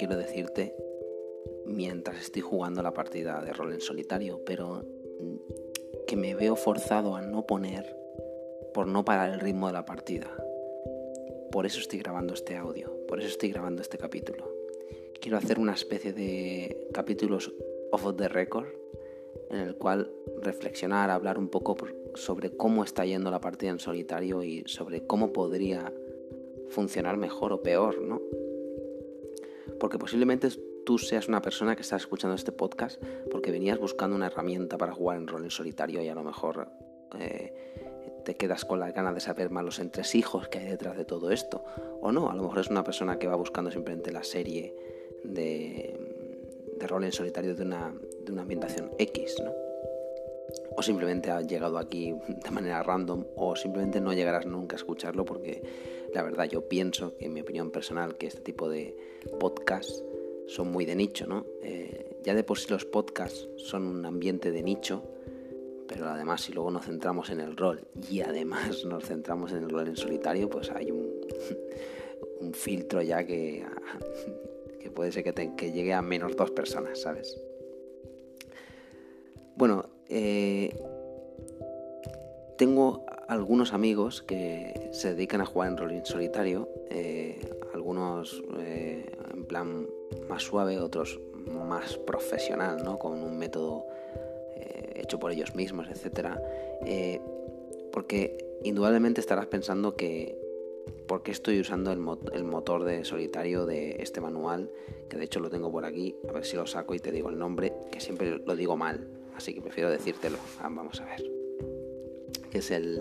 quiero decirte mientras estoy jugando la partida de rol en solitario, pero que me veo forzado a no poner por no parar el ritmo de la partida. Por eso estoy grabando este audio, por eso estoy grabando este capítulo. Quiero hacer una especie de capítulos off the record en el cual reflexionar, hablar un poco sobre cómo está yendo la partida en solitario y sobre cómo podría funcionar mejor o peor, ¿no? Porque posiblemente tú seas una persona que está escuchando este podcast porque venías buscando una herramienta para jugar en rol en solitario y a lo mejor eh, te quedas con la ganas de saber más los entresijos que hay detrás de todo esto. O no, a lo mejor es una persona que va buscando simplemente la serie de, de rol en solitario de una, de una ambientación X, ¿no? O simplemente ha llegado aquí de manera random o simplemente no llegarás nunca a escucharlo porque la verdad yo pienso, en mi opinión personal, que este tipo de podcasts son muy de nicho, ¿no? Eh, ya de por sí los podcasts son un ambiente de nicho, pero además si luego nos centramos en el rol y además nos centramos en el rol en solitario, pues hay un, filtro ya que, que puede ser que, que llegue a menos dos personas, ¿sabes? Bueno, eh, tengo algunos amigos que se dedican a jugar en rol en solitario, eh, algunos eh, en plan más suave, otros más profesional, ¿no? con un método hecho por ellos mismos, etc. porque indudablemente estarás pensando que por qué estoy usando el, el, motor de solitario de este manual, que de hecho lo tengo por aquí, a ver si lo saco y te digo el nombre, que siempre lo digo mal, así que prefiero decírtelo. Ah, vamos a ver. Que es el.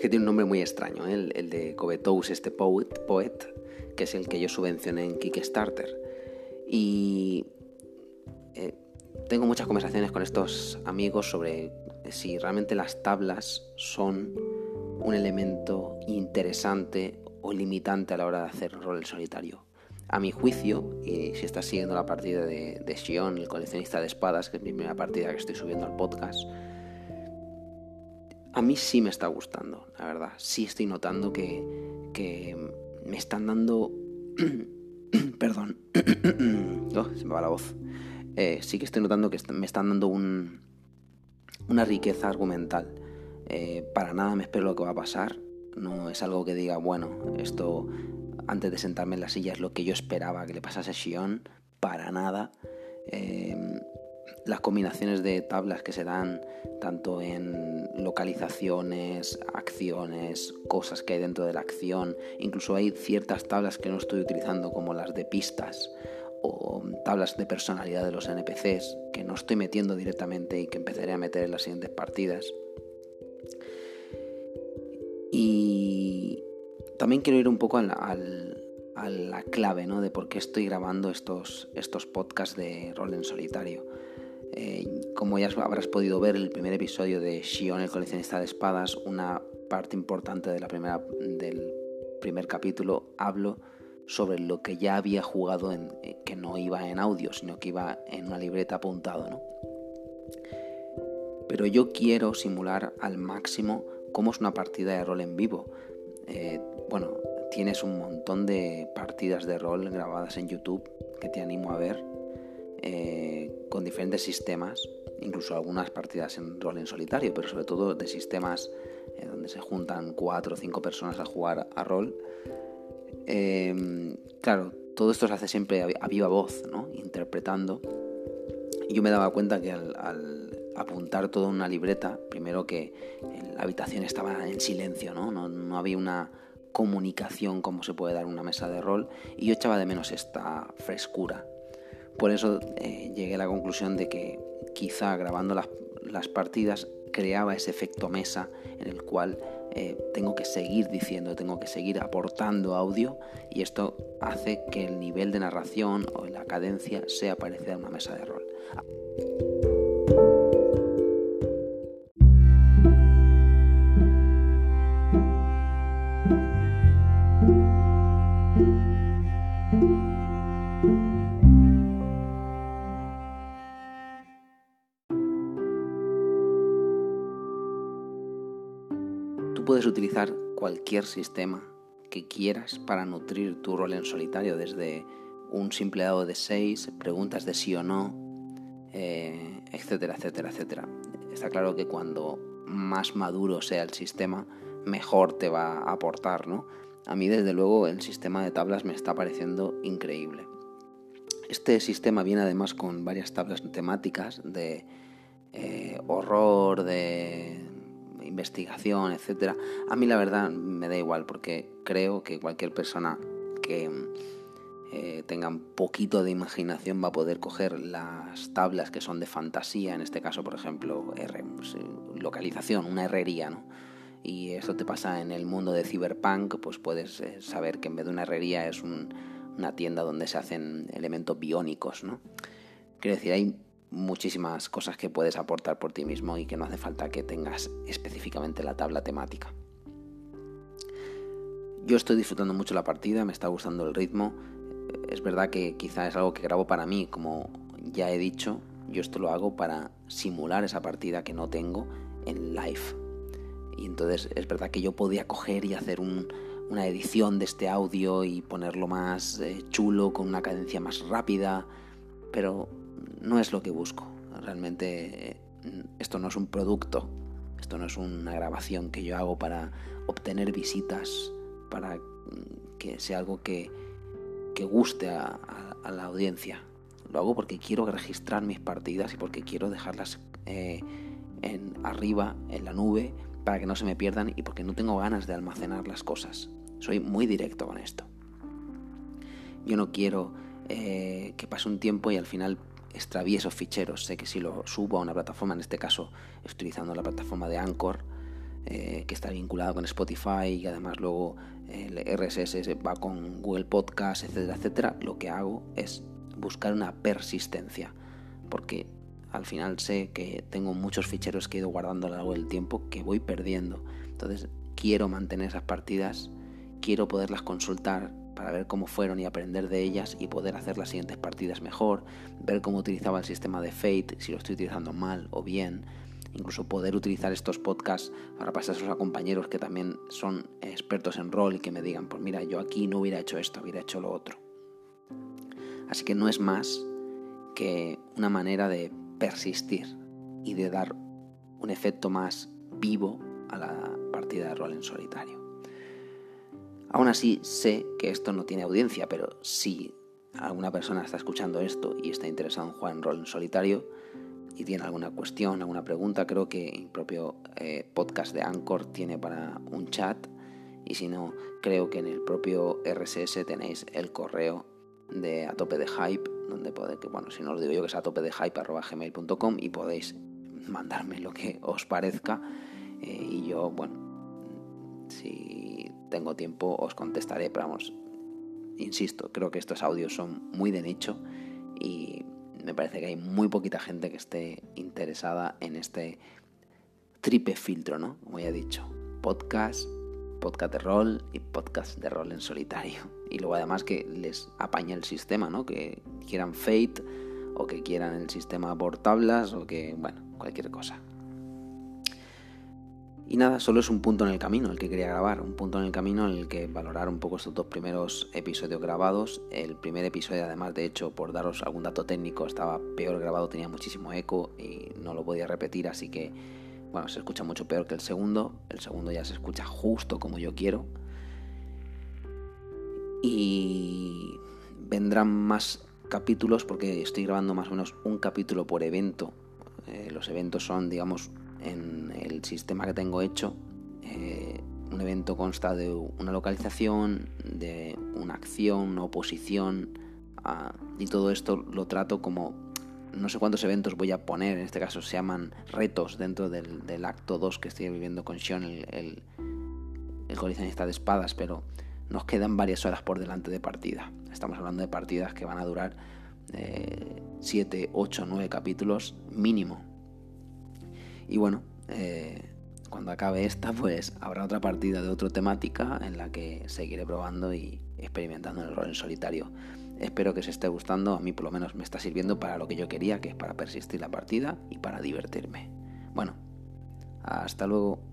que tiene un nombre muy extraño, ¿eh? el, de Covetous, este poet, poet, que es el que yo subvencioné en Kickstarter. Y. Eh, tengo muchas conversaciones con estos amigos sobre si realmente las tablas son un elemento interesante o limitante a la hora de hacer rol solitario a mi juicio, y si estás siguiendo la partida de, de Shion, el coleccionista de espadas, que es mi primera partida que estoy subiendo al podcast, a mí sí me está gustando, la verdad. Sí estoy notando que, me están dando... Perdón. oh, se me va la voz. Eh, sí que estoy notando que me están dando un, una riqueza argumental. Eh, para nada me espero lo que va a pasar. No es algo que diga, bueno, esto antes de sentarme en la silla es lo que yo esperaba que le pasase a Shion, para nada. Em, las combinaciones de tablas que se dan tanto en localizaciones, acciones, cosas que hay dentro de la acción, incluso hay ciertas tablas que no estoy utilizando como las de pistas o tablas de personalidad de los NPCs que no estoy metiendo directamente y que empezaré a meter en las siguientes partidas. Y, también quiero ir un poco a la, clave ¿no? de por qué estoy grabando estos, estos podcasts de rol en solitario. Eh, como ya habrás podido ver, el primer episodio de Shion, el coleccionista de espadas, una parte importante de la primera, del primer capítulo, hablo sobre lo que ya había jugado, en, eh, que no iba en audio, sino que iba en una libreta apuntado. ¿no? Pero yo quiero simular al máximo cómo es una partida de rol en vivo. Eh, bueno, tienes un montón de partidas de rol grabadas en YouTube que te animo a ver eh, con diferentes sistemas, incluso algunas partidas en rol en solitario, pero sobre todo de sistemas eh, donde se juntan cuatro o cinco personas a jugar a rol. Em, claro, todo esto se hace siempre a, viva voz, ¿no? interpretando. Yo me daba cuenta que al, apuntar todo en una libreta, primero que la habitación estaba en silencio, ¿no? No, no había una comunicación como se puede dar en una mesa de rol y yo echaba de menos esta frescura. Por eso eh, llegué a la conclusión de que quizá grabando las, las partidas creaba ese efecto mesa en el cual eh, tengo que seguir diciendo, tengo que seguir aportando audio y esto hace que el nivel de narración o la cadencia sea parecida a una mesa de rol. Cualquier sistema que quieras para nutrir tu rol en solitario, desde un simple dado de 6, preguntas de sí o no, eh, etcétera, etcétera, etcétera. Está claro que cuando más maduro sea el sistema, mejor te va a aportar, ¿no? A mí desde luego el sistema de tablas me está pareciendo increíble. Este sistema viene además con varias tablas temáticas de eh, horror, de investigación, etc. A mí la verdad me da igual porque creo que cualquier persona que eh, tenga un poquito de imaginación va a poder coger las tablas que son de fantasía, en este caso por ejemplo pues, localización, una herrería, ¿no? y esto te pasa en el mundo de Cyberpunk, pues puedes eh, saber que en vez de una herrería es una tienda donde se hacen elementos biónicos, ¿no? Quiero decir, hay muchísimas cosas que puedes aportar por ti mismo y que no hace falta que tengas específicamente la tabla temática. Yo estoy disfrutando mucho la partida, me está gustando el ritmo. Es verdad que quizá es algo que grabo para mí, como ya he dicho, yo esto lo hago para simular esa partida que no tengo en live. Y entonces es verdad que yo podía coger y hacer una edición de este audio y ponerlo más eh, chulo, con una cadencia más rápida, pero no es lo que busco. Realmente eh, esto no es un producto, esto no es una grabación que yo hago para obtener visitas, para que sea algo que, guste a, la audiencia. Lo hago porque quiero registrar mis partidas y porque quiero dejarlas eh, en, arriba, en la nube, para que no se me pierdan y porque no tengo ganas de almacenar las cosas. Soy muy directo con esto. Yo no quiero eh, que pase un tiempo y al final extravíe esos ficheros. Sé que si lo subo a una plataforma, en este caso utilizando la plataforma de Anchor, eh, que está vinculado con Spotify y además luego el RSS va con Google Podcast, etcétera, etcétera, lo que hago es buscar una persistencia. Porque al final sé que tengo muchos ficheros que he ido guardando a lo largo del tiempo que voy perdiendo. Entonces quiero mantener esas partidas, quiero poderlas consultar para ver cómo fueron y aprender de ellas y poder hacer las siguientes partidas mejor, ver cómo utilizaba el sistema de Fate, si lo estoy utilizando mal o bien, incluso poder utilizar estos podcasts para pasárselos a compañeros que también son expertos en rol y que me digan, pues mira, yo aquí no hubiera hecho esto, hubiera hecho lo otro. Así que no es más que una manera de persistir y de dar un efecto más vivo a la partida de rol en solitario. Aún así, sé que esto no tiene audiencia, pero si alguna persona está escuchando esto y está interesado en jugar en rol en solitario y tiene alguna cuestión, alguna pregunta, creo que el propio eh, podcast de Anchor tiene para un chat. Y si no, creo que en el propio RSS tenéis el correo de A Tope de Hype, donde podéis, que bueno, si no os digo yo que es a tope de hype gmail.com y podéis mandarme lo que os parezca. Eh, y yo, bueno, si tengo tiempo os contestaré, pero vamos, insisto, creo que estos audios son muy de nicho y me parece que hay muy poquita gente que esté interesada en este triple filtro, ¿no? Como ya he dicho, podcast, podcast de rol y podcast de rol en solitario. Y luego además que les apaña el sistema, ¿no? Que quieran Fate o que quieran el sistema por tablas o que, bueno, cualquier cosa. Y nada, solo es un punto en el camino el que quería grabar, un punto en el camino en el que valorar un poco estos dos primeros episodios grabados. El primer episodio, además, de hecho, por daros algún dato técnico, estaba peor grabado, tenía muchísimo eco y no lo podía repetir, así que bueno, se escucha mucho peor que el segundo. El segundo ya se escucha justo como yo quiero. Y vendrán más capítulos porque estoy grabando más o menos un capítulo por evento. Eh, los eventos son, digamos, en el sistema que tengo hecho. Eh, un evento consta de una localización, de una acción, una oposición, ah, y todo esto lo trato como no sé cuántos eventos voy a poner, en este caso se llaman retos dentro del, acto 2 que estoy viviendo con Sean, el, el, coleccionista de espadas, pero nos quedan varias horas por delante de partida. Estamos hablando de partidas que van a durar 7, 8, 9 capítulos mínimo. Y bueno, eh, cuando acabe esta, pues habrá otra partida de otra temática en la que seguiré probando y experimentando el rol en solitario. Espero que os esté gustando, a mí por lo menos me está sirviendo para lo que yo quería, que es para persistir la partida y para divertirme. Bueno, hasta luego.